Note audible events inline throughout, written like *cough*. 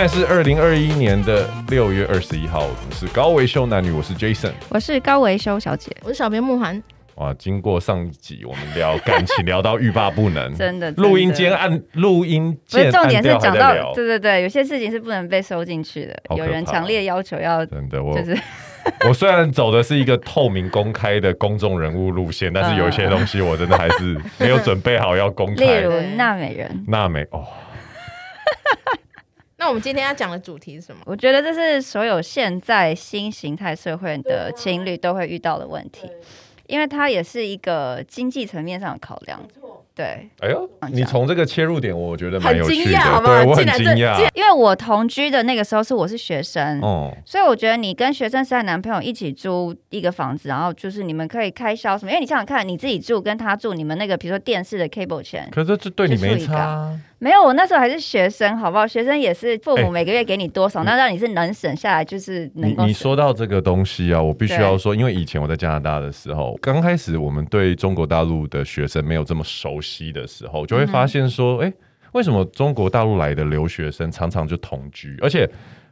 现在是二零二一年的六月二十一号，我们是高维修男女，我是 Jason，我是高维修小姐，我是小编慕寒。哇，经过上一集我们聊感情聊到欲罢不能，*laughs* 真的，录音间按录音键，重点是讲到，对对对，有些事情是不能被收进去的，有人强烈要求要，真的，我就是 *laughs* 我虽然走的是一个透明公开的公众人物路线，*laughs* 但是有一些东西我真的还是没有准备好要公开，例如娜美人，娜美哦。那我们今天要讲的主题是什么？我觉得这是所有现在新形态社会的情侣都会遇到的问题。因为它也是一个经济层面上的考量，对。哎呦，你从这个切入点，我觉得蛮有趣的，好对，我很惊讶。因为我同居的那个时候是我是学生，哦，所以我觉得你跟学生时代男朋友一起租一个房子，然后就是你们可以开销什么？因为你想想看，你自己住跟他住，你们那个比如说电视的 cable 钱，可是这对你没差。没有，我那时候还是学生，好不好？学生也是父母每个月给你多少，那、欸、让你是能省下来，就是能够。你你说到这个东西啊，我必须要说，因为以前我在加拿大的时候，刚开始我们对中国大陆的学生没有这么熟悉的时候，就会发现说，哎、嗯，为什么中国大陆来的留学生常常就同居，而且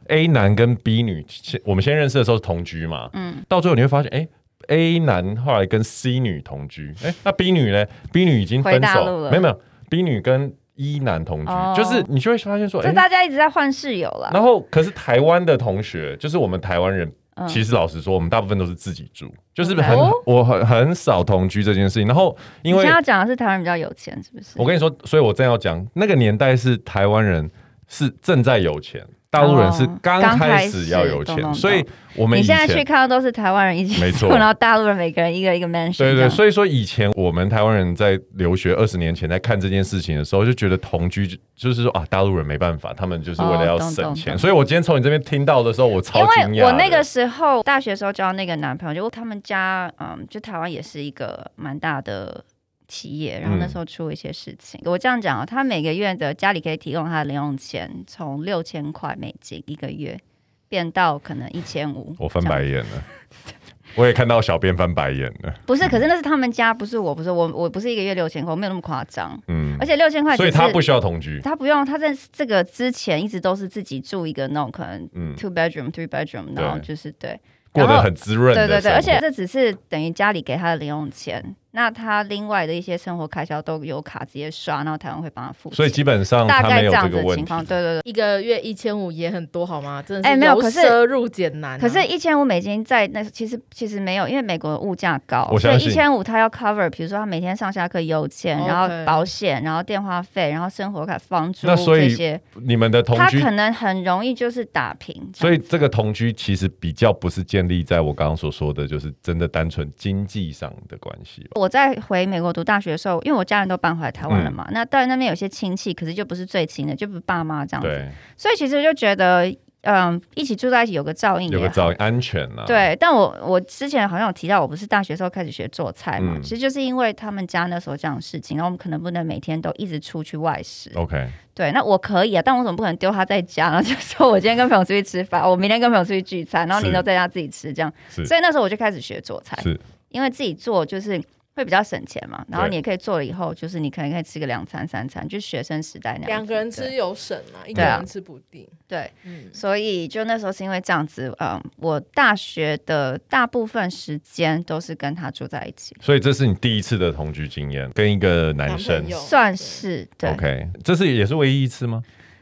A 男跟 B 女，我们先认识的时候是同居嘛，嗯，到最后你会发现，哎，A 男后来跟 C 女同居，哎，那 B 女呢？B 女已经分手了，没有没有，B 女跟一男同居，oh, 就是你就会发现说，就大家一直在换室友了。然后，可是台湾的同学，就是我们台湾人，嗯、其实老实说，我们大部分都是自己住，就是很.我很很少同居这件事情。然后，因为你现在要讲的是台湾人比较有钱，是不是？我跟你说，所以我正要讲那个年代是台湾人是正在有钱。大陆人是刚开始要有钱，哦、所以我们你现在去看到都是台湾人一起没错，然后大陆人每个人一个一个 mansion。对对，所以说以前我们台湾人在留学二十年前在看这件事情的时候，就觉得同居就是说啊，大陆人没办法，他们就是为了要省钱。哦、所以我今天从你这边听到的时候，我超惊讶。因为我那个时候大学时候交那个男朋友，就他们家嗯，就台湾也是一个蛮大的。企业，然后那时候出了一些事情。嗯、我这样讲啊，他每个月的家里可以提供他的零用钱，从六千块美金一个月变到可能一千五。我翻白眼了，*laughs* 我也看到小编翻白眼了。不是，可是那是他们家，不是我，不是我，我不是一个月六千块，我没有那么夸张。嗯，而且六千块，所以他不需要同居，他不用，他在这个之前一直都是自己住一个那种可能 two bedroom、three bedroom，然后就是对，过得很滋润。对对对，而且这只是等于家里给他的零用钱。那他另外的一些生活开销都有卡直接刷，然后台湾会帮他付，所以基本上大概这样子的情况。对对对，一个月一千五也很多，好吗？真的哎，没有，可是由奢入俭难。可是，一千五美金在那其实其实没有，因为美国的物价高，所以一千五他要 cover，比如说他每天上下课油钱，然后保险，然后电话费，然后生活卡、房租这些。你们的同居，他可能很容易就是打平。所以这个同居其实比较不是建立在我刚刚所说的就是真的单纯经济上的关系。我在回美国读大学的时候，因为我家人都搬回来台湾了嘛，嗯、那当然那边有些亲戚，可是就不是最亲的，就不是爸妈这样子，所以其实就觉得，嗯，一起住在一起有个照应，有个照应，安全啊。对，但我我之前好像有提到，我不是大学时候开始学做菜嘛，嗯、其实就是因为他们家那时候这样的事情，然后我们可能不能每天都一直出去外食。OK，对，那我可以啊，但我怎么不可能丢他在家？然后就说我今天跟朋友出去吃饭，我明天跟朋友出去聚餐，然后你都在家自己吃这样。所以那时候我就开始学做菜，是因为自己做就是。会比较省钱嘛，然后你也可以做了以后，就是你可能可以吃个两餐三餐，就学生时代那样。两个人吃有省啊，一个人吃不定。对，嗯，所以就那时候是因为这样子，嗯，我大学的大部分时间都是跟他住在一起。所以这是你第一次的同居经验，跟一个男生男算是对。OK，这是也是唯一一次吗？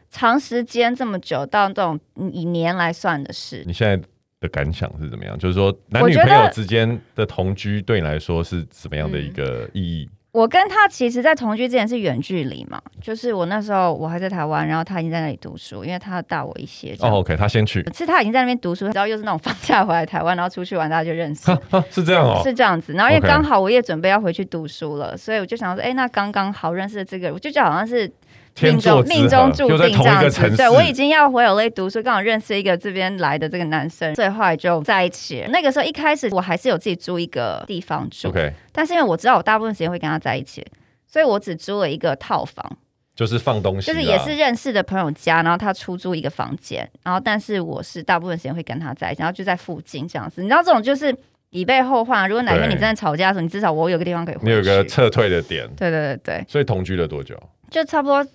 长时间这么久，到这种以年来算的事。你现在的感想是怎么样？就是说，男女朋友之间的同居对你来说是什么样的一个意义？我，我跟他其实，在同居之前是远距离嘛，就是我那时候我还在台湾，然后他已经在那里读书，因为他大我一些。哦，OK，他先去，是他已经在那边读书，然后又是那种放假回来台湾，然后出去玩，大家就认识，*laughs* 是这样哦，是这样子。然后因为刚好我也准备要回去读书了，所以我就想说，哎，那刚刚好认识的这个，我就觉得好像是。命中命中注定这样子，对，我已经要回 LA 读书，刚好认识一个这边来的这个男生，所以后来就在一起。那个时候一开始我还是有自己租一个地方住，okay. 但是因为我知道我大部分时间会跟他在一起，所以我只租了一个套房，就是放东西，就是也是认识的朋友家，然后他出租一个房间，然后但是我是大部分时间会跟他在一起，然后就在附近这样子。你知道这种就是。以备后患，如果哪天你真的吵架的时候，你至少我有个地方可以。你有个撤退的点。对对对对。所以同居了多久？就差不多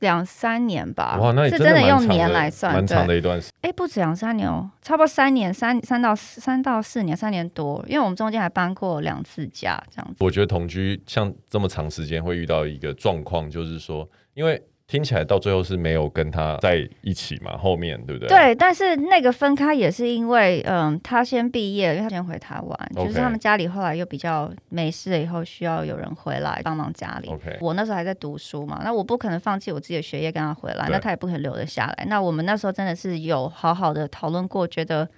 两三年吧。哇，那是真的用年来算，蛮长的一段时间。哎，不止两三年哦，差不多三年，三三到三到四年，三年多。因为我们中间还搬过两次家，这样子。我觉得同居像这么长时间会遇到一个状况，就是说，因为。听起来到最后是没有跟他在一起嘛？后面对不对？对，但是那个分开也是因为，嗯，他先毕业，因为他先回台湾.就是他们家里后来又比较没事了，以后需要有人回来帮忙家里。我那时候还在读书嘛，那我不可能放弃我自己的学业跟他回来，那他也不可能留得下来。那我们那时候真的是有好好的讨论过，觉得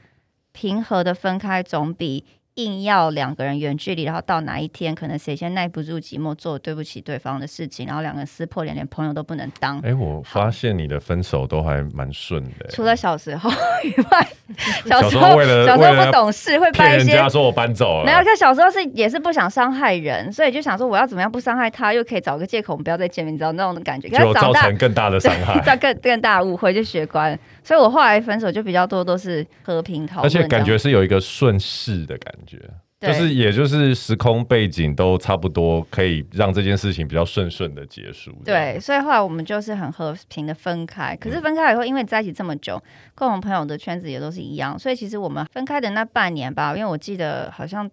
平和的分开总比。硬要两个人远距离，然后到哪一天可能谁先耐不住寂寞，做对不起对方的事情，然后两个人撕破脸，连朋友都不能当。哎，我发现你的分手都还蛮顺的，除了小时候以外，*laughs* 小时候为了小时候不懂事，会办一些。人家说我搬走了，没有，可小时候是也是不想伤害人，所以就想说我要怎么样不伤害他，又可以找个借口我们不要再见面，你知道那种感觉，就造成更大的伤害，*laughs* 造更更大的误会就学乖。所以我后来分手就比较多都是和平讨论，而且感觉是有一个顺势的感觉。就是，也就是时空背景都差不多，可以让这件事情比较顺顺的结束。对，所以后来我们就是很和平的分开。可是分开以后，因为在一起这么久，共同朋友的圈子也都是一样，所以其实我们分开的那半年吧，因为我记得好像。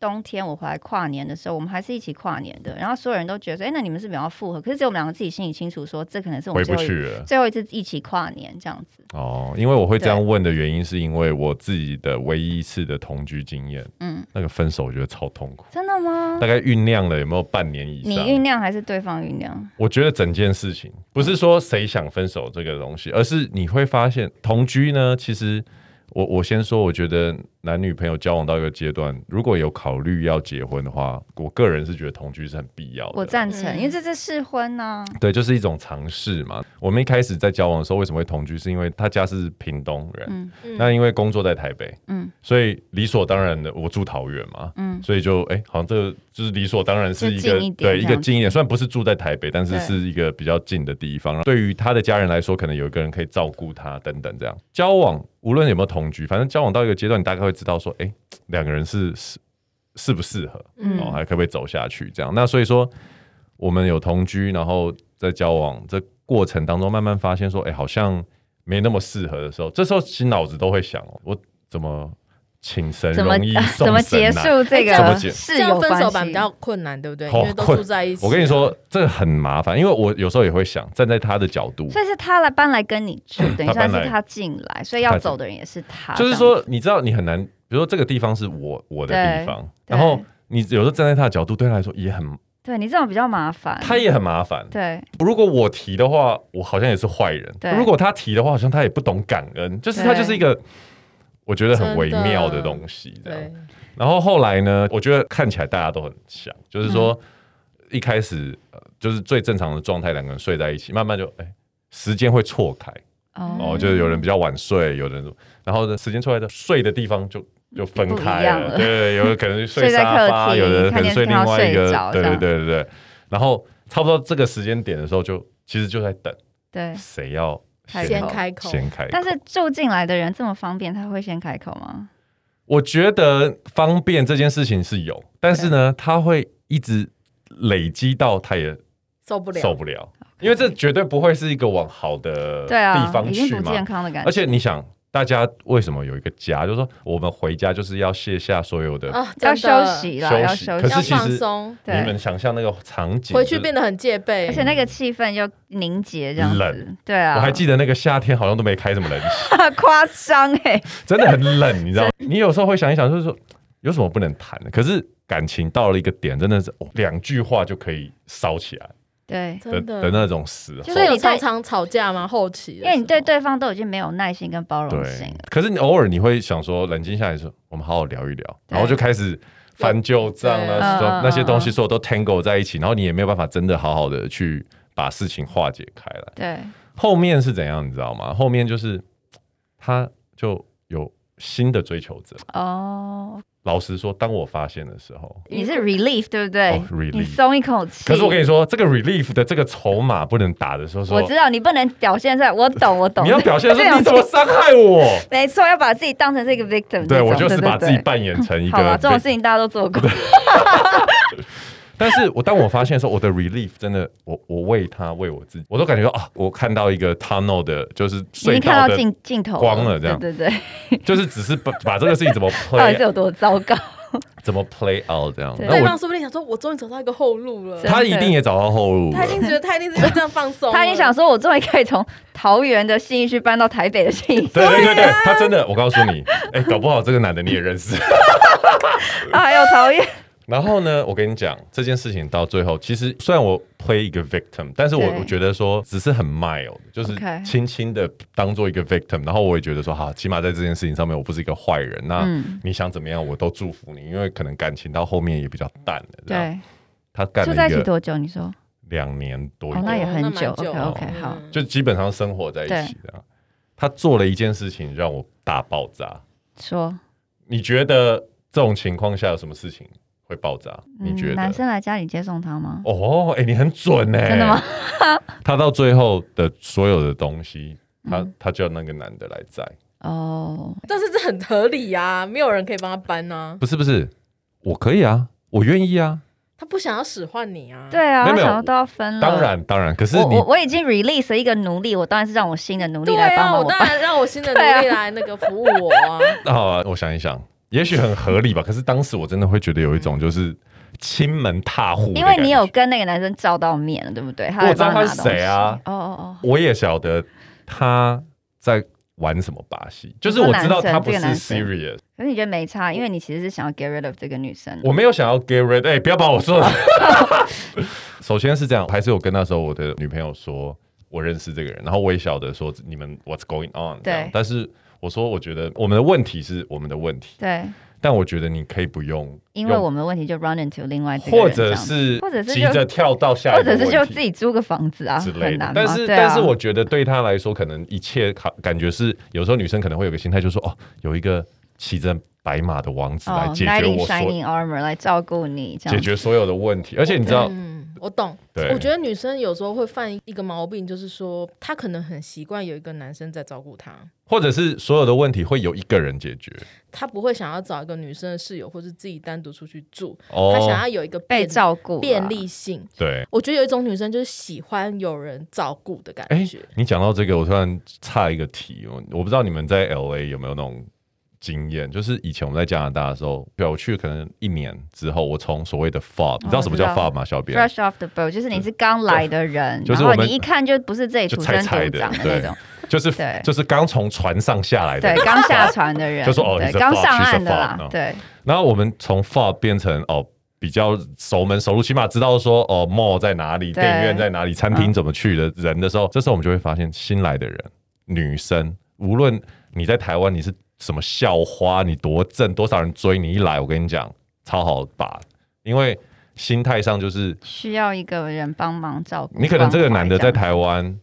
冬天我回来跨年的时候，我们还是一起跨年的。然后所有人都觉得说：“哎、欸，那你们是比较复合？”可是只有我们两个自己心里清楚，说这可能是我们最后一最后一次一起跨年这样子。哦，因为我会这样问的原因，是因为我自己的唯一一次的同居经验，嗯，那个分手我觉得超痛苦。真的吗？大概酝酿了有没有半年以上？你酝酿还是对方酝酿？我觉得整件事情不是说谁想分手这个东西，而是你会发现同居呢，其实。我我先说，我觉得男女朋友交往到一个阶段，如果有考虑要结婚的话，我个人是觉得同居是很必要的。我赞成，因为这是试婚呢、啊。对，就是一种尝试嘛。我们一开始在交往的时候，为什么会同居？是因为他家是屏东人，嗯，那因为工作在台北，嗯，所以理所当然的，我住桃园嘛，嗯，所以就哎、欸，好像这个就是理所当然是一个一对一个近一点，虽然不是住在台北，但是是一个比较近的地方。对于他的家人来说，可能有一个人可以照顾他等等，这样交往。无论有没有同居，反正交往到一个阶段，你大概会知道说，哎、欸，两个人是适适不适合，嗯，哦，还可不可以走下去？这样，那所以说，我们有同居，然后在交往这过程当中，慢慢发现说，哎、欸，好像没那么适合的时候，这时候其实脑子都会想，我怎么？请神容易 *laughs* 送神难，怎么结束这个？怎么结？是有分手版比较困难，对不对？因为都住在一起。我跟你说，这个很麻烦，因为我有时候也会想站在他的角度。所以是他来搬来跟你住，*coughs* 等于算是他进来，所以要走的人也是他。就是说，你知道，你很难，比如说这个地方是我我的地方，然后你有时候站在他的角度，对他来说也很，对你这种比较麻烦，他也很麻烦。对，如果我提的话，我好像也是坏人；如果他提的话，好像他也不懂感恩，就是他就是一个。我觉得很微妙的东西，这样。然后后来呢？我觉得看起来大家都很像，就是说一开始就是最正常的状态，两个人睡在一起，慢慢就哎，时间会错开哦，就是有人比较晚睡，有人然后时间出来的睡的地方就就分开了，对，有的可能睡 *laughs* 沙发，有的可能睡另外一个，对对对对对。然后差不多这个时间点的时候，就其实就在等，对，谁要。先开口，先开口。但是住进来的人这么方便，他会先开口吗？我觉得方便这件事情是有，但是呢，他会一直累积到他也受不了，受不了，因为这绝对不会是一个往好的地方去嘛，健康的感觉。而且你想。大家为什么有一个家？就是说，我们回家就是要卸下所有的，要休息了，要休息。可是其实你们想象那个场景，回去变得很戒备，而且那个气氛又凝结，这样冷。对啊，我还记得那个夏天好像都没开什么冷气，*laughs* 夸张哎，真的很冷，你知道？*laughs* 你有时候会想一想，就是说有什么不能谈的？可是感情到了一个点，真的是两句话就可以烧起来。对，的的，的那种时候，就是你常常吵架吗？后期，因为你对对方都已经没有耐心跟包容性了。可是你偶尔你会想说，冷静下来说，我们好好聊一聊，然后就开始翻旧账了，说那些东西所有都 tangle 在一起，然后你也没有办法真的好好的去把事情化解开来。对，后面是怎样，你知道吗？后面就是他就有新的追求者哦。老实说，当我发现的时候，你是 relief 对不对？relief，你松一口气。可是我跟你说，这个 relief 的这个筹码不能打的时候，我知道你不能表现出来。我懂，我懂。你要表现说你怎么伤害我？*laughs* 没错，要把自己当成这个 victim。对，我就是把自己扮演成一个。好了，这种事情大家都做过。*laughs* 但是我当我发现的时候，我的 relief 真的，我我为他为我自己，我都感觉到啊，我看到一个 tunnel 的，就是隧道的镜镜头光了，这样对对对，*laughs* 就是只是把把这个事情怎么 *laughs* play，到底是有多糟糕？*laughs* 怎么 play out 这样？对方说不定想说，我终于找到一个后路了。他一定也找到后路。他一定觉得他一定是这样放松。他一定想说，我终于可以从桃园的信义区搬到台北的信义。对对对对，他真的，我告诉你，哎，搞不好这个男的你也认识。还有桃园。然后呢，我跟你讲这件事情到最后，其实虽然我 play 一个 victim，但是我我觉得说只是很 mild，就是轻轻的当做一个 victim。然后我也觉得说，好，起码在这件事情上面我不是一个坏人。那你想怎么样，我都祝福你，因为可能感情到后面也比较淡了。对，他干住在一起多久？你说两年多，那也很久。OK OK，好，就基本上生活在一起的。他做了一件事情让我大爆炸。说，你觉得这种情况下有什么事情？会爆炸？你觉得男生来家里接送他吗？哦，哎，你很准哎，真的吗？*laughs* 他到最后的所有的东西，他他叫那个男的来载。哦，但是这很合理呀，没有人可以帮他搬呢。不是不是，我可以啊，我愿意啊。他不想要使唤你啊？对啊，没有都要分了。当然当然，可是我我已经 release 了一个奴隶，我当然是让我新的奴隶来帮我。当然让我新的奴隶来那个服务我啊。那 *laughs* 好啊，我想一想。也许很合理吧，可是当时我真的会觉得有一种就是亲门踏户，因为你有跟那个男生照到面了，对不对？他我知道他是谁啊？哦哦哦，我也晓得他在玩什么把戏，就是我知道他不是 serious。可是你觉得没差，因为你其实是想要 get rid of 这个女生。我没有想要 get rid，哎，不要把我说。*laughs* 首先是这样，还是我跟那时候我的女朋友说我认识这个人，然后我也晓得说你们 what's going on，对，但是。我说，我觉得我们的问题是我们的问题。对。但我觉得你可以不用，因为我们的问题就 run into 另外这个或者是或者是急着跳到下一个，或者是就自己租个房子啊之类的。但是但是我觉得对他来说，可能一切好感觉是有时候女生可能会有个心态，就是说哦，有一个骑着白马的王子来解决我，shining armor 来照顾你，解决所有的问题。而且你知道。我懂，我觉得女生有时候会犯一个毛病，就是说她可能很习惯有一个男生在照顾她，或者是所有的问题会有一个人解决，她不会想要找一个女生的室友，或是自己单独出去住，哦、她想要有一个被照顾便利性。对，我觉得有一种女生就是喜欢有人照顾的感觉。欸、你讲到这个，我突然差一个题，我不知道你们在 LA 有没有那种。经验就是以前我们在加拿大的时候，对，我去可能一年之后，我从所谓的 fob，你知道什么叫 fob 吗？小编？Fresh off the boat，就是你是刚来的人，然后你一看就不是这里土生土长的那种，*laughs* 就是就是刚从船上下来的，对，刚下船的人，*laughs* 就说哦，刚上岸的啦，对。然后我们从 f o r 变成哦比较熟门熟路，起码知道说哦 mall 在哪里，电影院在哪里，餐厅怎么去的人的时候，这时候我们就会发现新来的人，女生，无论你在台湾你是。什么校花？你多正，多少人追你？一来，我跟你讲，超好把，因为心态上就是需要一个人帮忙照顾。你可能这个男的在台湾，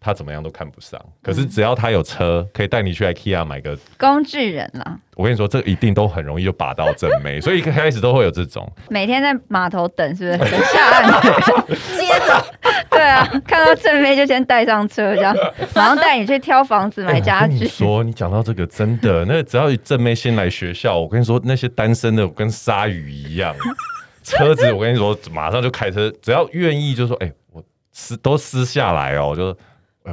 他怎么样都看不上，可是只要他有车，可以带你去 IKEA 买个工具人了。我跟你说，这一定都很容易就把到正妹，*laughs* 所以一开始都会有这种。每天在码头等，是不是？等下岸，*laughs* 接着。对啊，看到正妹就先带上车，这样马上带你去挑房子、买家具。欸、你说你讲到这个，真的，那只要正妹先来学校，我跟你说，那些单身的跟鲨鱼一样，*laughs* 车子我跟你说，马上就开车，只要愿意就说，哎、欸，我撕都撕下来哦，就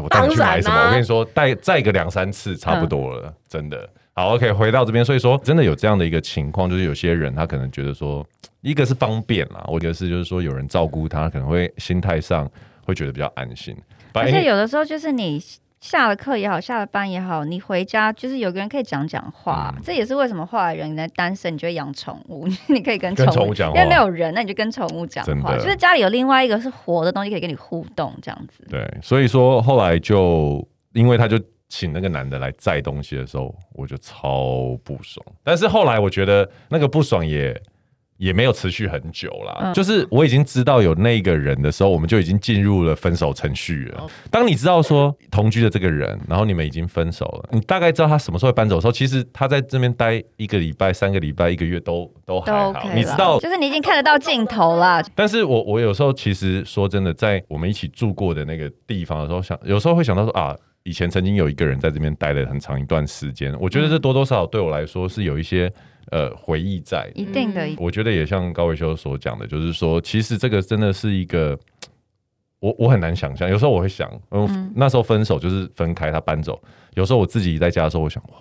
我带你去买什么？我跟你说，带再个两三次差不多了，嗯、真的。好，OK，回到这边，所以说真的有这样的一个情况，就是有些人他可能觉得说，一个是方便啦，我觉得是就是说有人照顾他，可能会心态上。会觉得比较安心，而且有的时候就是你下了课也好，下了班也好，你回家就是有个人可以讲讲话，嗯、这也是为什么后来人你在单身，你就会养宠物，*laughs* 你可以跟宠物讲话，因为没有人，那你就跟宠物讲话，就是家里有另外一个是活的东西可以跟你互动，这样子。对，所以说后来就因为他就请那个男的来载东西的时候，我就超不爽，但是后来我觉得那个不爽也。也没有持续很久啦，嗯、就是我已经知道有那个人的时候，我们就已经进入了分手程序了。当你知道说同居的这个人，然后你们已经分手了，你大概知道他什么时候会搬走的时候，其实他在这边待一个礼拜、三个礼拜、一个月都都还好。OK、你知道，就是你已经看得到尽头了。但是我我有时候其实说真的，在我们一起住过的那个地方的时候，想有时候会想到说啊，以前曾经有一个人在这边待了很长一段时间，我觉得这多多少少对我来说是有一些。呃回忆在，一定的。我觉得也像高维修所讲的，就是说，其实这个真的是一个，我我很难想象。有时候我会想，嗯，那时候分手就是分开，他搬走。有时候我自己在家的时候，我想，哇，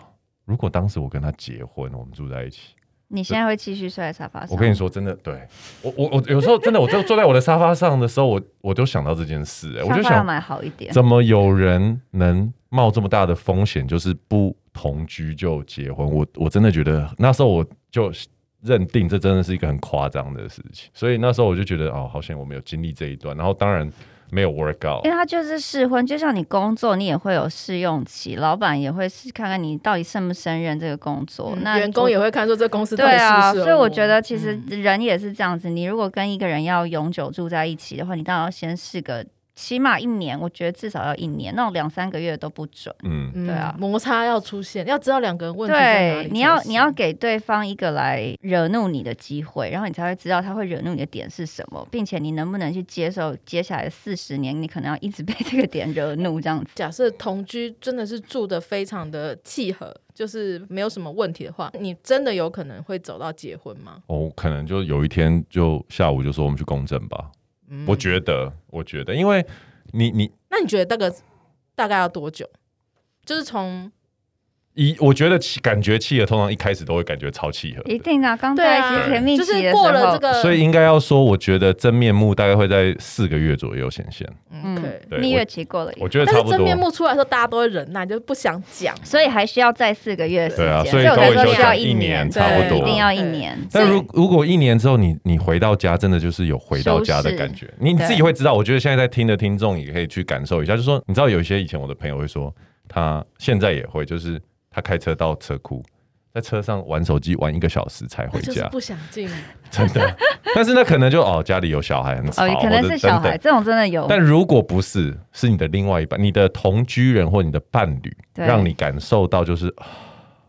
如果当时我跟他结婚，我们住在一起。你现在会继续睡在沙发上？我跟你说，真的，对我我我有时候真的，我就坐在我的沙发上的时候，我我就想到这件事，哎，我就想买好一点。怎么有人能冒这么大的风险，就是不同居就结婚？我我真的觉得那时候我就认定这真的是一个很夸张的事情，所以那时候我就觉得哦，好险我没有经历这一段。然后当然。没有 work out，因为他就是试婚，就像你工作，你也会有试用期，老板也会试看看你到底胜不胜任这个工作。嗯、那员工也会看说这公司对啊，所以我觉得其实人也是这样子。嗯、你如果跟一个人要永久住在一起的话，你当然要先试个。起码一年，我觉得至少要一年，那种两三个月都不准。嗯，对啊，摩擦要出现，要知道两个人问题在哪里。对，你要你要给对方一个来惹怒你的机会，然后你才会知道他会惹怒你的点是什么，并且你能不能去接受接下来的四十年，你可能要一直被这个点惹怒这样子。假设同居真的是住的非常的契合，就是没有什么问题的话，你真的有可能会走到结婚吗？哦，可能就有一天就下午就说我们去公证吧。我觉得，我觉得，因为你你，那你觉得大概大概要多久？就是从。一，我觉得感觉契合，通常一开始都会感觉超契合。一定啊，刚在一起甜蜜就是过了这个，所以应该要说，我觉得真面目大概会在四个月左右显现。嗯，对，蜜月期过了，我觉得差不多。但是真面目出来的时候，大家都会忍耐，就是不想讲，所以还需要再四个月时间。对啊，所以我说需要一年，差不多，一定要一年。但如如果一年之后，你你回到家，真的就是有回到家的感觉，你自己会知道。我觉得现在在听的听众也可以去感受一下，就是说，你知道有一些以前我的朋友会说，他现在也会就是。他开车到车库，在车上玩手机玩一个小时才回家，不想进，*laughs* 真的。但是那可能就哦，家里有小孩很吵，哦，可能是小孩，这种真的有。但如果不是，是你的另外一半，你的同居人或你的伴侣，让你感受到就是，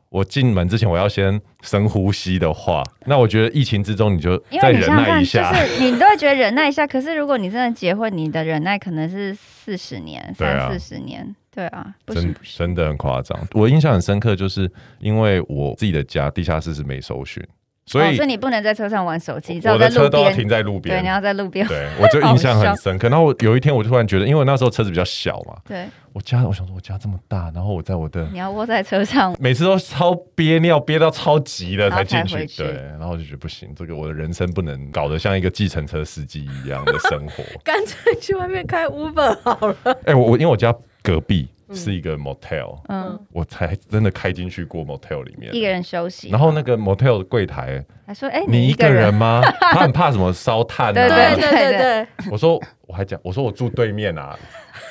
我进门之前我要先深呼吸的话，那我觉得疫情之中你就再忍耐一下，就是你都会觉得忍耐一下。可是如果你真的结婚，你的忍耐可能是四十年、三四十年。对啊，真真的很夸张。我印象很深刻，就是因为我自己的家地下室是没收讯，所以、哦、所以你不能在车上玩手机，我的车都要停在路边。对，你要在路边。对，我就印象很深刻。*laughs* 然后我有一天，我就突然觉得，因为我那时候车子比较小嘛，对，我家我想说，我家这么大，然后我在我的你要窝在车上，每次都超憋尿憋到超急了才进去，去，对，然后我就觉得不行，这个我的人生不能搞得像一个计程车司机一样的生活，*laughs* 干脆去外面开 Uber 好了。哎、欸，我我因为我家隔壁。是一个 motel，嗯，我才真的开进去过 motel 里面，一个人休息。然后那个 motel 的柜台还说：“哎，你一个人吗？”他很怕什么烧炭啊。对对对。*laughs* 我说我还讲，我说我住对面啊。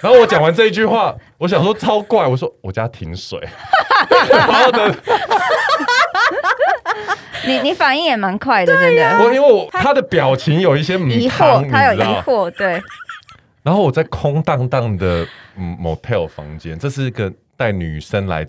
然后我讲完这一句话，我想说超怪，我说我家停水。*laughs* 然后呢，*laughs* 你你反应也蛮快的，真的。我因为我他的表情有一些疑惑，他有疑惑，对。然后我在空荡荡的。嗯，motel 房间，这是一个带女生来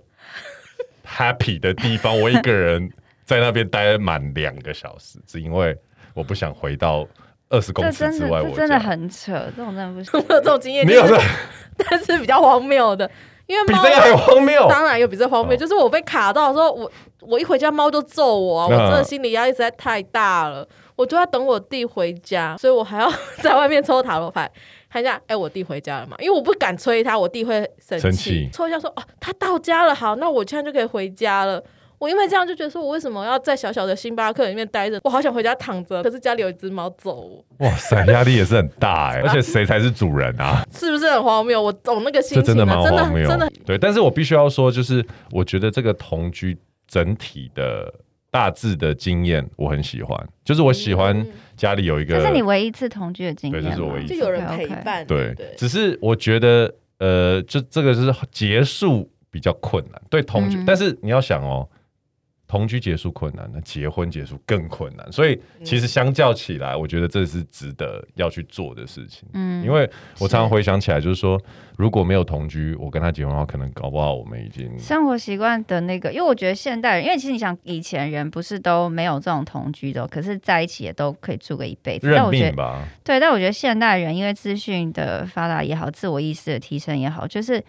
happy 的地方。我一个人在那边待满两个小时，只因为我不想回到二十公尺之外。我真的很扯，这种真的不行。我 *laughs* 有这种经验，没有的，*laughs* 但是比较荒谬的，因为比这个还荒谬。当然有比这荒谬，哦、就是我被卡到说，我我一回家猫就揍我，啊，我真的心理压力实在太大了。我就要等我弟回家，所以我还要 *laughs* 在外面抽塔罗牌。看一下，哎、欸，我弟回家了嘛？因为我不敢催他，我弟会生气。抽一下说，哦，他到家了，好，那我现在就可以回家了。我因为这样就觉得说，我为什么要在小小的星巴克里面待着？我好想回家躺着，可是家里有一只猫走。哇塞，*laughs* 压力也是很大哎、欸，而且谁才是主人啊？是不是很荒谬？我懂那个心情、真的蛮荒谬，真的。对，但是我必须要说，就是我觉得这个同居整体的。大致的经验我很喜欢，就是我喜欢家里有一个，这是你唯一一次同居的经验，对，这是我唯一一次，就有人陪伴，对，只是我觉得，呃，就这个是结束比较困难，对同居，但是你要想哦。同居结束困难，那结婚结束更困难。所以其实相较起来，我觉得这是值得要去做的事情。嗯，因为我常常回想起来，就是说如果没有同居，我跟他结婚的话，可能搞不好我们已经生活习惯的那个。因为我觉得现代人，因为其实你想，以前人不是都没有这种同居的，可是在一起也都可以住个一辈子。认命吧。对，但我觉得现代人因为资讯的发达也好，自我意识的提升也好，就是。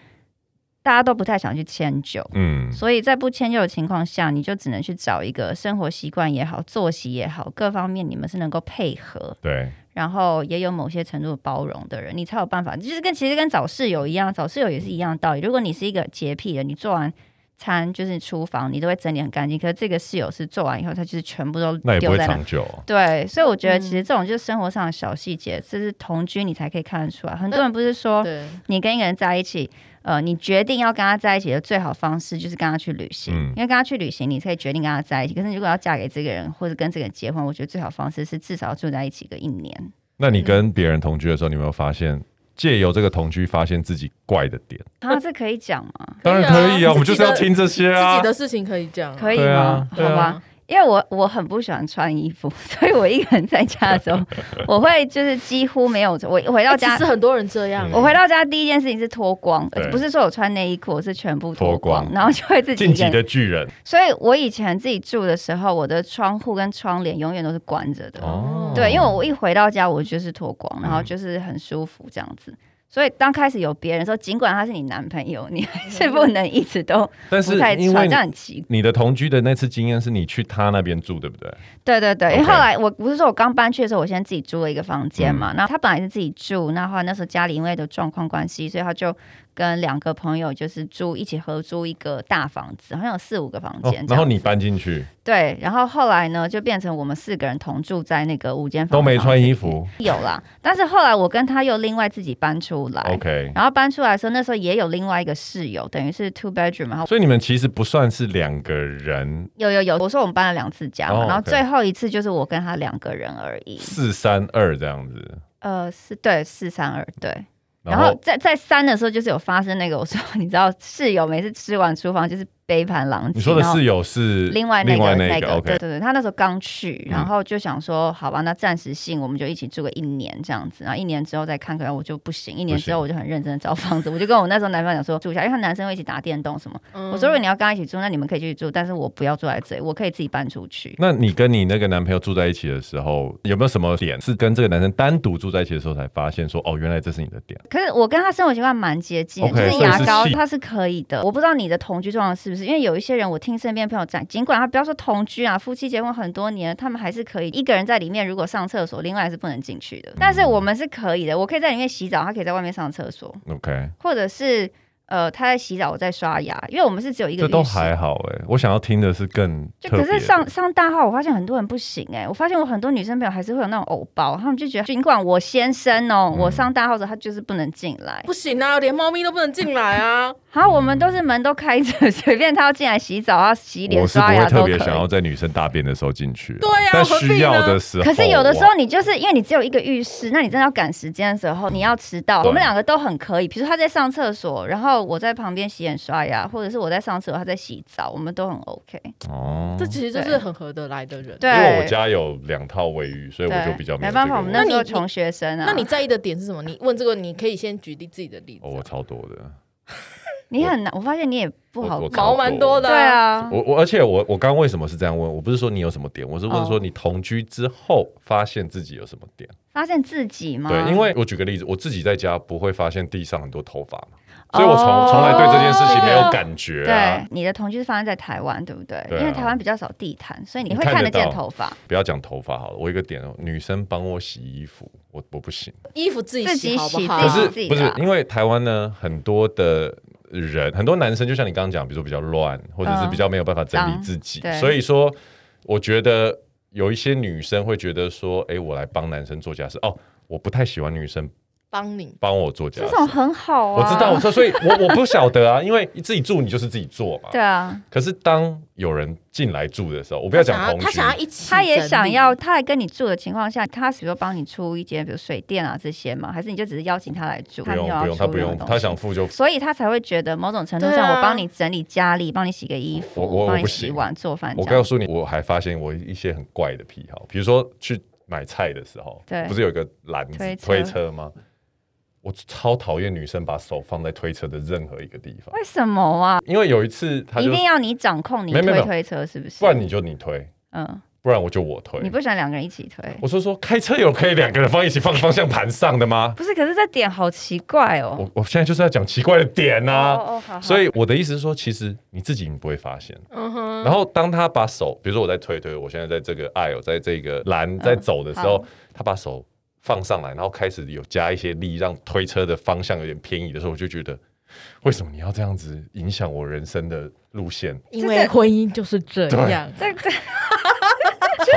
大家都不太想去迁就，嗯，所以在不迁就的情况下，你就只能去找一个生活习惯也好，作息也好，各方面你们是能够配合，对，然后也有某些程度的包容的人，你才有办法。就是跟其实跟找室友一样，找室友也是一样的道理。如果你是一个洁癖的，你做完餐就是厨房你都会整理很干净，可是这个室友是做完以后，他就是全部都丢在那，那也不会长久。对，所以我觉得其实这种就是生活上的小细节，这是同居你才可以看得出来。很多人不是说，你跟一个人在一起。呃，你决定要跟他在一起的最好方式就是跟他去旅行，嗯、因为跟他去旅行，你可以决定跟他在一起。可是你如果要嫁给这个人或者跟这个人结婚，我觉得最好方式是至少住在一起个一年。那你跟别人同居的时候，你有没有发现借由这个同居发现自己怪的点？*laughs* 啊，这可以讲吗？当然可以啊，我们就是要听这些啊，自己的事情可以讲，可以吗？啊啊、好吧。因为我我很不喜欢穿衣服，*laughs* 所以我一个人在家的时候，我会就是几乎没有我回到家，是很多人这样。我回到家第一件事情是脱光，不是说我穿内衣裤，我是全部脱光，然后就会自己晋级的巨人。所以我以前自己住的时候，我的窗户跟窗帘永远都是关着的。哦，对，因为我一回到家，我就是脱光，然后就是很舒服这样子。所以刚开始有别人说，尽管他是你男朋友，你还是不能一直都不太穿，这样很奇怪。你的同居的那次经验是你去他那边住，对不对？对对对，因为后来我不是说我刚搬去的时候，我先自己租了一个房间嘛。那他本来是自己住，那后来那时候家里因为的状况关系，所以他就。跟两个朋友就是租一起合租一个大房子，好像有四五个房间，哦。然后你搬进去，对，然后后来呢就变成我们四个人同住在那个五间房，都没穿衣服，有啦。但是后来我跟他又另外自己搬出来，OK。然后搬出来的时候，那时候也有另外一个室友，等于是 two bedroom 嘛。所以你们其实不算是两个人，有有有。我说我们搬了两次家然后最后一次就是我跟他两个人而已，四三二这样子。呃，是对，四三二对。然后在在三的时候，就是有发生那个，我说 *laughs* 你知道室友每次吃完厨房就是。杯盘狼藉。你说的室友是另外那个那个，对对对，他那时候刚去，然后就想说，好吧，那暂时性我们就一起住个一年这样子，然后一年之后再看，可能我就不行。一年之后我就很认真的找房子，我就跟我那时候男朋友讲说住下，因为他男生会一起打电动什么。我说如果你要跟他一起住，那你们可以继续住，但是我不要住在这里，我可以自己搬出去。那你跟你那个男朋友住在一起的时候，有没有什么点是跟这个男生单独住在一起的时候才发现说，哦，原来这是你的点？可是我跟他生活习惯蛮接近，就是牙膏他是可以的。我不知道你的同居状况是不是，因为有一些人我。我听身边朋友讲，尽管他不要说同居啊，夫妻结婚很多年，他们还是可以一个人在里面。如果上厕所，另外是不能进去的。但是我们是可以的，我可以在里面洗澡，他可以在外面上厕所。OK，或者是。呃，他在洗澡，我在刷牙，因为我们是只有一个。这都还好哎，我想要听的是更就可是上上大号，我发现很多人不行哎，我发现我很多女生朋友还是会有那种偶包，他们就觉得尽管我先生哦，我上大号的时候他就是不能进来，不行啊，连猫咪都不能进来啊。*laughs* 好，我们都是门都开着，*laughs* 随便他要进来洗澡啊、洗脸、刷牙都可以。特别想要在女生大便的时候进去，对呀，但需要的时候，可是有的时候你就是因为你只有一个浴室，那你真的要赶时间的时候，你要迟到，我们两个都很可以。比如说他在上厕所，然后我在旁边。洗脸刷牙，或者是我在上厕所，他在洗澡，我们都很 OK。哦，这其实就是很合得来的人。对，因为我家有两套卫浴，所以我就比较没，没办法。我们那时候穷学生啊，那你在意的点是什么？你问这个，你可以先举例自己的例子。哦，我超多的。*laughs* 你很难，我发现你也不好，毛蛮多的。对啊，我我而且我我刚刚为什么是这样问？我不是说你有什么点，我是问说你同居之后发现自己有什么点？发现自己吗？对，因为我举个例子，我自己在家不会发现地上很多头发嘛。所以我从从来对这件事情没有感觉。对，你的同居是发生在台湾，对不对？因为台湾比较少地毯，所以你会看得见头发。不要讲头发好了，我一个点哦，女生帮我洗衣服，我我不行。衣服自己洗好不好？可是不是因为台湾呢，很多的人，很多男生就像你刚刚讲，比如说比较乱，或者是比较没有办法整理自己，所以说我觉得有一些女生会觉得说，哎，我来帮男生做家事哦，我不太喜欢女生。帮你帮我做家事，这种很好啊。我知道，我说，所以我我不晓得啊，*laughs* 因为自己住你就是自己做嘛。对啊。可是当有人进来住的时候，我不要讲同居，他想要一起，他也想要，他来跟你住的情况下，他比如说帮你出一间，比如水电啊这些嘛，还是你就只是邀请他来住？不用不用，他不用，他想付就付。所以他才会觉得某种程度上，我帮你整理家里，帮你洗个衣服，我帮你洗碗做饭。我告诉你，我还发现我一些很怪的癖好，比如说去买菜的时候，不是有一个篮子推车吗？我超讨厌女生把手放在推车的任何一个地方。为什么啊？因为有一次他一定要你掌控你推推车，是不是？不然你就你推。嗯。不然我就我推。你不喜欢两个人一起推？我说说开车有可以两个人放一起放方向盘上的吗？不是，可是这点好奇怪哦。我我现在就是要讲奇怪的点呐、啊。哦哦，好好。所以我的意思是说，其实你自己你不会发现。嗯哼。然后当他把手，比如说我在推推，我现在在这个 aisle，在这个栏在走的时候，嗯、他把手放上来，然后开始有加一些力，让推车的方向有点偏移的时候，我就觉得。为什么你要这样子影响我人生的路线？因为婚姻就是这样。这这，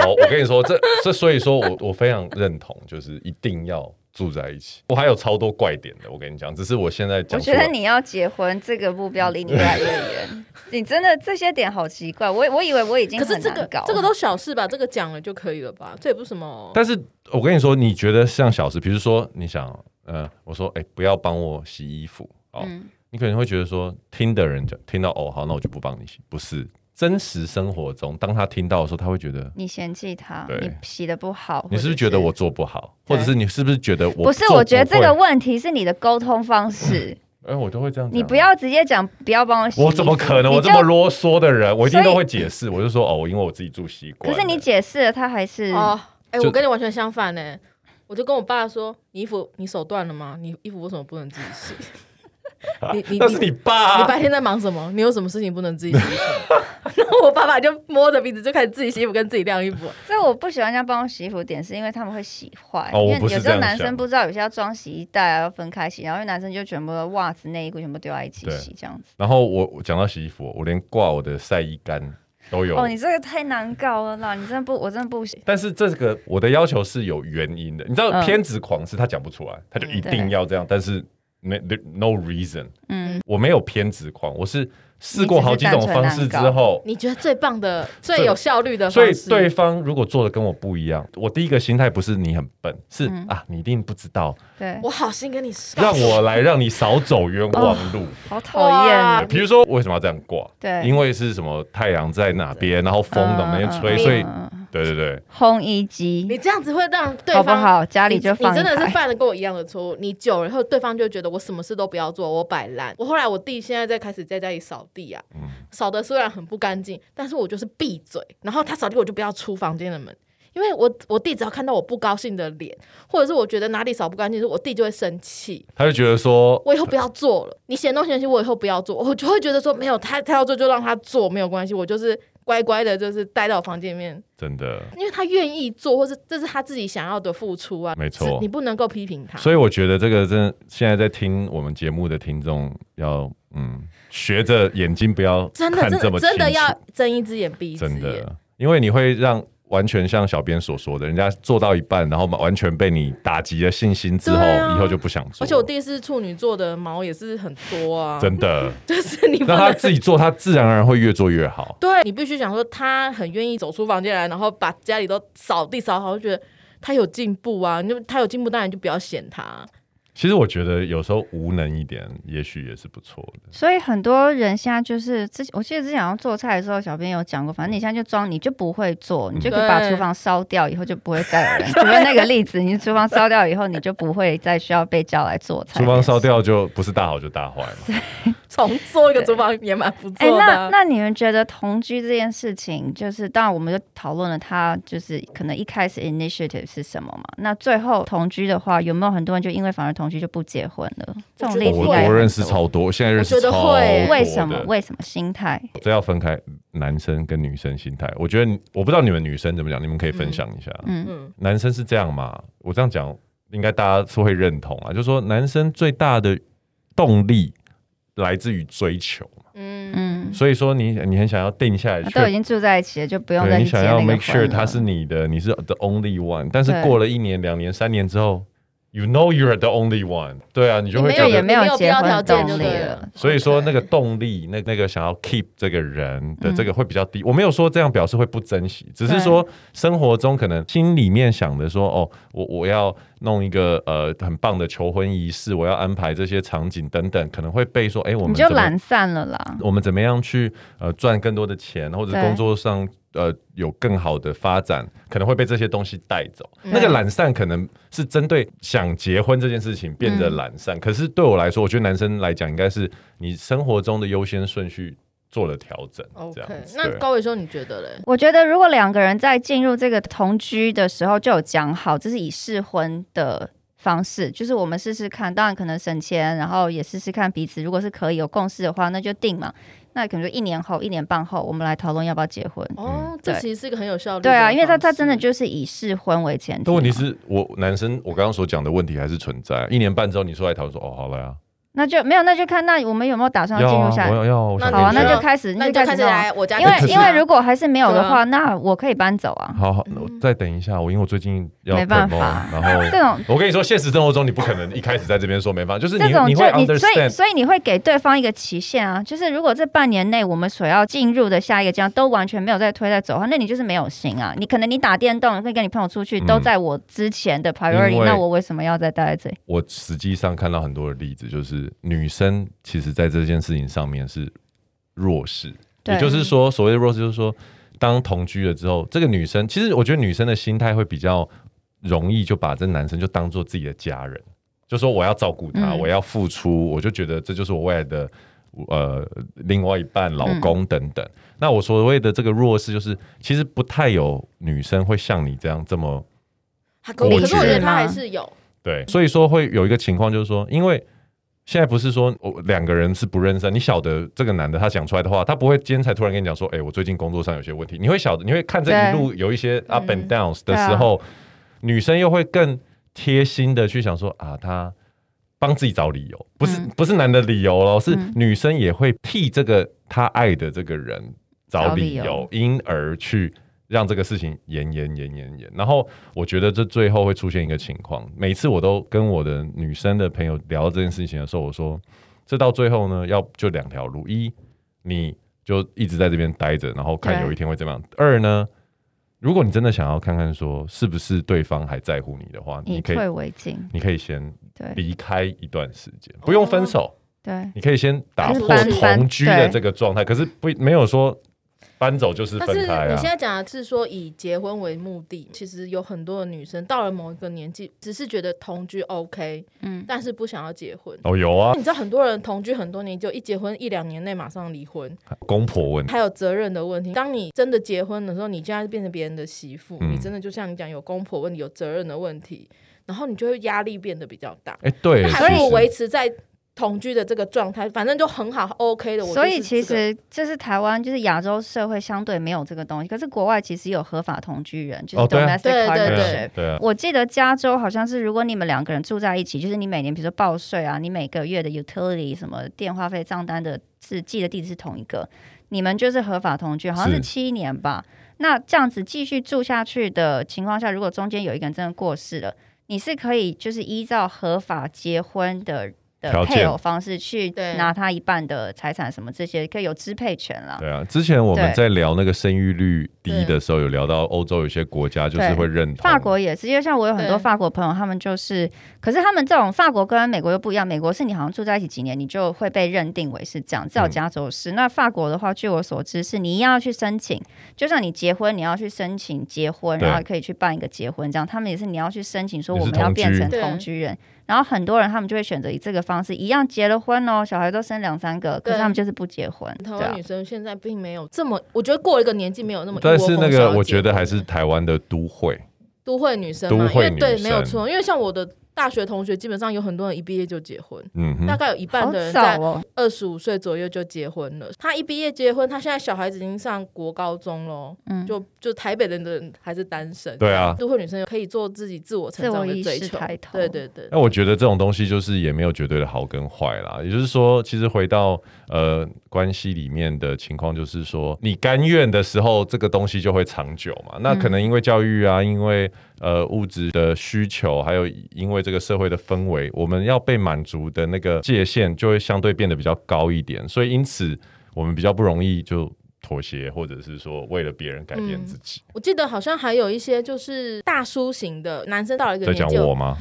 好，我跟你说，这这，所以说我我非常认同，就是一定要住在一起。我还有超多怪点的，我跟你讲，只是我现在讲。我觉得你要结婚这个目标离你越来越远。*laughs* 你真的这些点好奇怪，我我以为我已经很难搞。可是这个这个都小事吧？这个讲了就可以了吧？这也不是什么。但是我跟你说，你觉得像小事，比如说你想，呃，我说，哎、欸，不要帮我洗衣服。哦，嗯、你可能会觉得说，听的人讲听到哦，好，那我就不帮你洗。不是真实生活中，当他听到的时候，他会觉得你嫌弃他，你洗的不好。你是不是觉得我做不好，或者是你是不是觉得我不，不是？我觉得这个问题是你的沟通方式。*laughs* 哎、嗯，我都会这样讲。你不要直接讲，不要帮我洗。我怎么可能？我这么啰嗦的人，我一定都会解释。我就说哦，因为我自己住习惯。可是你解释了，他还是哦。哎、欸，我跟你完全相反呢。我就跟我爸说：“你衣服你手断了吗？你衣服为什么不能自己洗？”你 *laughs* 你那是你爸，你白天在忙什么？你有什么事情不能自己洗衣服？*laughs* *laughs* 然后我爸爸就摸着鼻子就开始自己洗衣服，跟自己晾衣服。所以我不喜欢人家帮我洗衣服，点是因为他们会洗坏。因为有时候男生不知道有些要装洗衣袋啊，要分开洗，然后因为男生就全部的袜子、内衣裤全部丢在一起洗这样子。然后我讲到洗衣服，我连挂我的晒衣杆都有。哦，你这个太难搞了啦！你真的不，我真的不行。但是这个我的要求是有原因的，你知道偏执狂是他讲不出来，他就一定要这样，但是。没，no reason。嗯，我没有偏执狂，我是试过好几种方式之后，你觉得最棒的、最有效率的方式。所以对方如果做的跟我不一样，我第一个心态不是你很笨，是啊，你一定不知道。对，我好心跟你说，让我来让你少走冤枉路。*laughs* 好讨厌。比如说为什么要这样挂？对，因为是什么太阳在哪边，然后风在那边吹，所以。对对对，烘衣机，你这样子会让对方好不好？家里就放你，你真的是犯了跟我一样的错误。你久了以后，对方就觉得我什么事都不要做，我摆烂。我后来我弟现在在开始在家里扫地啊，嗯、扫的虽然很不干净，但是我就是闭嘴。然后他扫地，我就不要出房间的门，因为我我弟只要看到我不高兴的脸，或者是我觉得哪里扫不干净，我弟就会生气。他就觉得说，我以后不要做了。你嫌东嫌西，我以后不要做，我就会觉得说，没有他他要做就让他做，没有关系，我就是。乖乖的，就是待到房间里面，真的，因为他愿意做，或是这是他自己想要的付出啊。没错，你不能够批评他。所以我觉得这个真的，现在在听我们节目的听众要嗯，学着眼睛不要看这么真的要睁一只眼闭一只眼，真的，因为你会让。完全像小编所说的，人家做到一半，然后完全被你打击了信心之后，啊、以后就不想做。而且我弟是处女座的毛也是很多啊，真的，*laughs* 就是你让他自己做，他自然而然会越做越好。对，你必须想说，他很愿意走出房间来，然后把家里都扫地扫好，就觉得他有进步啊。你就他有进步，当然就不要嫌他。其实我觉得有时候无能一点，也许也是不错的。所以很多人现在就是之前，我记得之前要做菜的时候，小编有讲过，反正你现在就装，你就不会做，你就可以把厨房烧掉，以后就不会再有人。*laughs* 除了那个例子，你厨房烧掉以后，你就不会再需要被叫来做菜。厨房烧掉就不是大好就大坏嘛。对，*laughs* 重做一个厨房也蛮不错的。哎、欸，那那你们觉得同居这件事情，就是当然我们就讨论了，他就是可能一开始 initiative 是什么嘛？那最后同居的话，有没有很多人就因为反而同居就不结婚？了，这种例子我我认识超多，现在认识超多。为什么？为什么心态？这要分开男生跟女生心态。我觉得我不知道你们女生怎么讲，你们可以分享一下。嗯嗯，男生是这样嘛？我这样讲应该大家是会认同啊。就是说，男生最大的动力来自于追求。嗯嗯，所以说你你很想要定下来，都已经住在一起了，就不用再你想要 make sure 他是你的，你是 the only one。但是过了一年、两年、三年之后。You know you're the only one。对啊，你就会觉得也没有结婚动力了。所以说那个动力，那那个想要 keep 这个人的这个会比较低。我没有说这样表示会不珍惜，只是说生活中可能心里面想的说，哦，我我要弄一个呃很棒的求婚仪式，我要安排这些场景等等，可能会被说，哎，我们就懒散了啦。我们怎么样去呃赚更多的钱，或者工作上。呃，有更好的发展，可能会被这些东西带走。嗯、那个懒散可能是针对想结婚这件事情变得懒散，嗯、可是对我来说，我觉得男生来讲，应该是你生活中的优先顺序做了调整。OK，这样那高伟说你觉得嘞？我觉得如果两个人在进入这个同居的时候就有讲好，这是以试婚的方式，就是我们试试看，当然可能省钱，然后也试试看彼此，如果是可以有共识的话，那就定嘛。那可能就一年后、一年半后，我们来讨论要不要结婚。哦，这其实是一个很有效率。对啊，因为他他真的就是以试婚为前提。但问题是我男生，我刚刚所讲的问题还是存在。一年半之后，你出来讨论说，哦，好了呀。那就没有，那就看那我们有没有打算要进入下来。要，要好啊，那就开始，那就开始来我家。因为因为如果还是没有的话，那我可以搬走啊。好好，我再等一下，我因为我最近要没办法。然后这种，我跟你说，现实生活中你不可能一开始在这边说没办法，就是你这种你会你所以所以你会给对方一个期限啊，就是如果这半年内我们所要进入的下一个阶段都完全没有在推在走的话，那你就是没有心啊。你可能你打电动，可以跟你朋友出去，都在我之前的 priority，那我为什么要再待在这里？我实际上看到很多的例子，就是女生。其实，在这件事情上面是弱势，也就是说，所谓的弱势，就是说，当同居了之后，这个女生，其实我觉得女生的心态会比较容易就把这男生就当做自己的家人，就说我要照顾他，我要付出，我就觉得这就是我未来的呃另外一半、老公等等。那我所谓的这个弱势，就是其实不太有女生会像你这样这么，可是我觉得他还是有，对，所以说会有一个情况，就是说，因为。现在不是说我两个人是不认识，你晓得这个男的他讲出来的话，他不会今天才突然跟你讲说，哎、欸，我最近工作上有些问题。你会晓得，你会看这一路有一些 up and downs 的时候，嗯、女生又会更贴心的去想说啊，他帮自己找理由，不是不是男的理由喽，是女生也会替这个他爱的这个人找理由，因而去。让这个事情延延延延延，然后我觉得这最后会出现一个情况。每次我都跟我的女生的朋友聊这件事情的时候，我说，这到最后呢，要就两条路：一，你就一直在这边待着，然后看有一天会怎么样；二呢，如果你真的想要看看说是不是对方还在乎你的话，你可以，以退为进，你可以先离开一段时间，不用分手，对，你可以先打破同居的这个状态，可是不没有说。搬走就是分开啊。但是你现在讲的是说以结婚为目的，其实有很多的女生到了某一个年纪，只是觉得同居 OK，嗯，但是不想要结婚。哦，有啊。你知道很多人同居很多年，就一结婚一两年内马上离婚，公婆问题，还有责任的问题。当你真的结婚的时候，你现在变成别人的媳妇，嗯，你真的就像你讲有公婆问题、有责任的问题，然后你就会压力变得比较大。哎，对，还不如维持在。同居的这个状态，反正就很好，OK 的。所以其实这是台湾，就是亚洲社会相对没有这个东西。可是国外其实有合法同居人，就是 domestic partnership。我记得加州好像是，如果你们两个人住在一起，就是你每年比如说报税啊，你每个月的 utility 什么电话费账单的是寄的地址是同一个，你们就是合法同居，好像是七年吧。那这样子继续住下去的情况下，如果中间有一个人真的过世了，你是可以就是依照合法结婚的。的配偶方式去拿他一半的财产，什么这些可以有支配权了。对啊，之前我们在聊那个生育率低的时候，有聊到欧洲有些国家就是会认同。法国也是，因为像我有很多法国朋友，他们就是，可是他们这种法国跟美国又不一样。美国是你好像住在一起几年，你就会被认定为是这样，至少加州是。嗯、那法国的话，据我所知是你一样要去申请，就像你结婚，你要去申请结婚，然后可以去办一个结婚这样。他们也是你要去申请说我们要变成同居人。然后很多人他们就会选择以这个方式，一样结了婚哦，小孩都生两三个，可是他们就是不结婚。台湾女生现在并没有这么，我觉得过了一个年纪没有那么。但是那个，我觉得还是台湾的都会，都会女生嘛，因为对，没有错，因为像我的。大学同学基本上有很多人一毕业就结婚，嗯，大概有一半的人在二十五岁左右就结婚了。他一毕业结婚，他现在小孩子已经上国高中了，嗯，就就台北的人还是单身，对啊，都会女生可以做自己自我成长的追求，对对对。那我觉得这种东西就是也没有绝对的好跟坏啦，也就是说，其实回到呃关系里面的情况，就是说你甘愿的时候，这个东西就会长久嘛。那可能因为教育啊，因为呃物质的需求，还有因为这个。这个社会的氛围，我们要被满足的那个界限就会相对变得比较高一点，所以因此我们比较不容易就妥协，或者是说为了别人改变自己。嗯，我记得好像还有一些就是大叔型的男生，到了一个年纪，在讲我吗？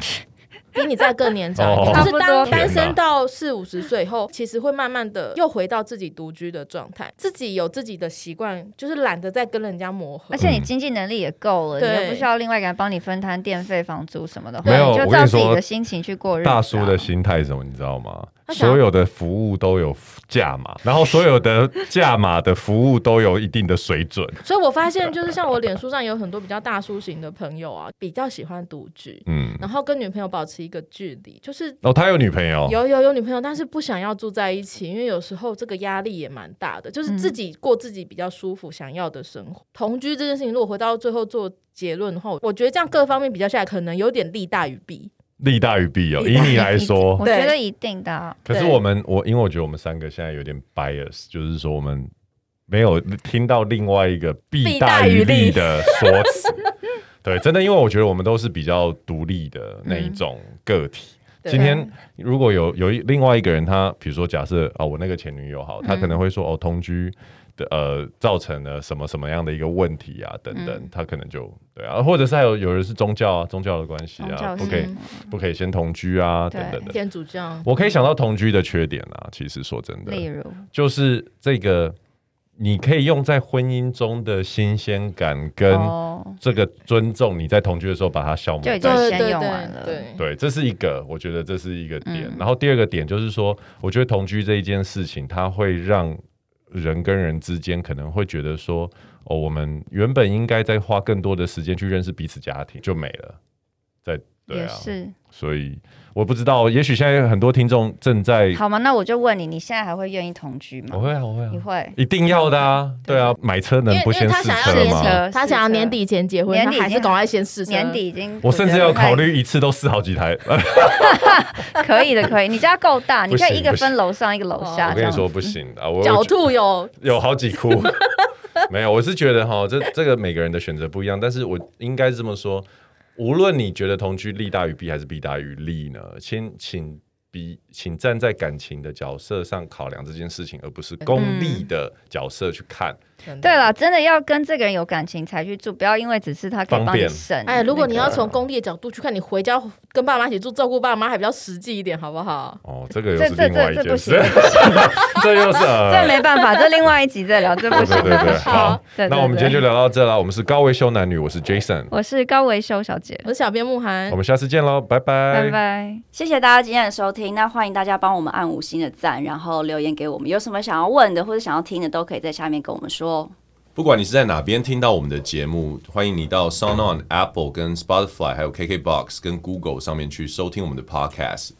比你再更年长一点，就是当单身到四五十岁以后，其实会慢慢的又回到自己独居的状态，自己有自己的习惯，就是懒得再跟人家磨合。而且你经济能力也够了，你又不需要另外一个人帮你分摊电费、房租什么的，没有，就照自己的心情去过日子。大叔的心态是什么，你知道吗？所有的服务都有价码，然后所有的价码的服务都有一定的水准。所以我发现，就是像我脸书上有很多比较大叔型的朋友啊，比较喜欢独居，嗯，然后跟女朋友保持一个距离，就是哦，他有女朋友，有有有女朋友，但是不想要住在一起，因为有时候这个压力也蛮大的，就是自己过自己比较舒服想要的生活。嗯、同居这件事情，如果回到最后做结论的话，我觉得这样各方面比较下来，可能有点利大于弊。利大于弊哦，以你来说，我觉得一定的。可是我们，我因为我觉得我们三个现在有点 bias，就是说我们没有听到另外一个弊大于利的说辞。*laughs* 对，真的，因为我觉得我们都是比较独立的那一种个体。嗯、今天如果有有一另外一个人，他比如说假设啊、哦，我那个前女友好，他可能会说、嗯、哦，同居。呃，造成了什么什么样的一个问题啊？等等，嗯、他可能就对啊，或者是还有有人是宗教啊，宗教的关系啊，不可以不可以先同居啊，等等的。天主教，我可以想到同居的缺点啊，其实说真的，例如就是这个，你可以用在婚姻中的新鲜感跟这个尊重，你在同居的时候把它消磨，就已经先用完了。对，对，这是一个，我觉得这是一个点。嗯、然后第二个点就是说，我觉得同居这一件事情，它会让。人跟人之间可能会觉得说，哦，我们原本应该再花更多的时间去认识彼此家庭，就没了。在对啊，是所以我不知道，也许现在很多听众正在好吗？那我就问你，你现在还会愿意同居吗？我会啊，我会啊，你会一定要的啊，对啊，买车能不先试车吗？他想要年底前结婚，年底还是赶快先试车？年底已经，我甚至要考虑一次都试好几台。*laughs* 可以的，可以，你家够大，*laughs* 你可以一个分楼上，一个楼下。我跟你说不行啊，我狡兔有有好几窟，*laughs* 没有，我是觉得哈，这这个每个人的选择不一样，但是我应该这么说。无论你觉得同居利大于弊还是弊大于利呢，先请比请站在感情的角色上考量这件事情，而不是功利的角色去看。嗯对了，真的要跟这个人有感情才去住，不要因为只是他可以帮你省。哎，如果你要从功利的角度去看，你回家跟爸妈一起住，照顾爸妈还比较实际一点，好不好？哦，这个又是另外一件事。*laughs* 这又是 *laughs* 这没办法，这另外一集再聊，这不行。对对 *laughs* 对，好，那我们今天就聊到这了。我们是高维修男女，我是 Jason，我是高维修小姐，我是小编慕寒。我们下次见喽，拜拜，拜拜。谢谢大家今天的收听，那欢迎大家帮我们按五星的赞，然后留言给我们，有什么想要问的或者想要听的，都可以在下面跟我们说。不管你是在哪边听到我们的节目，欢迎你到 SoundOn、Apple、跟 Spotify，还有 KKBox 跟 Google 上面去收听我们的 Podcast。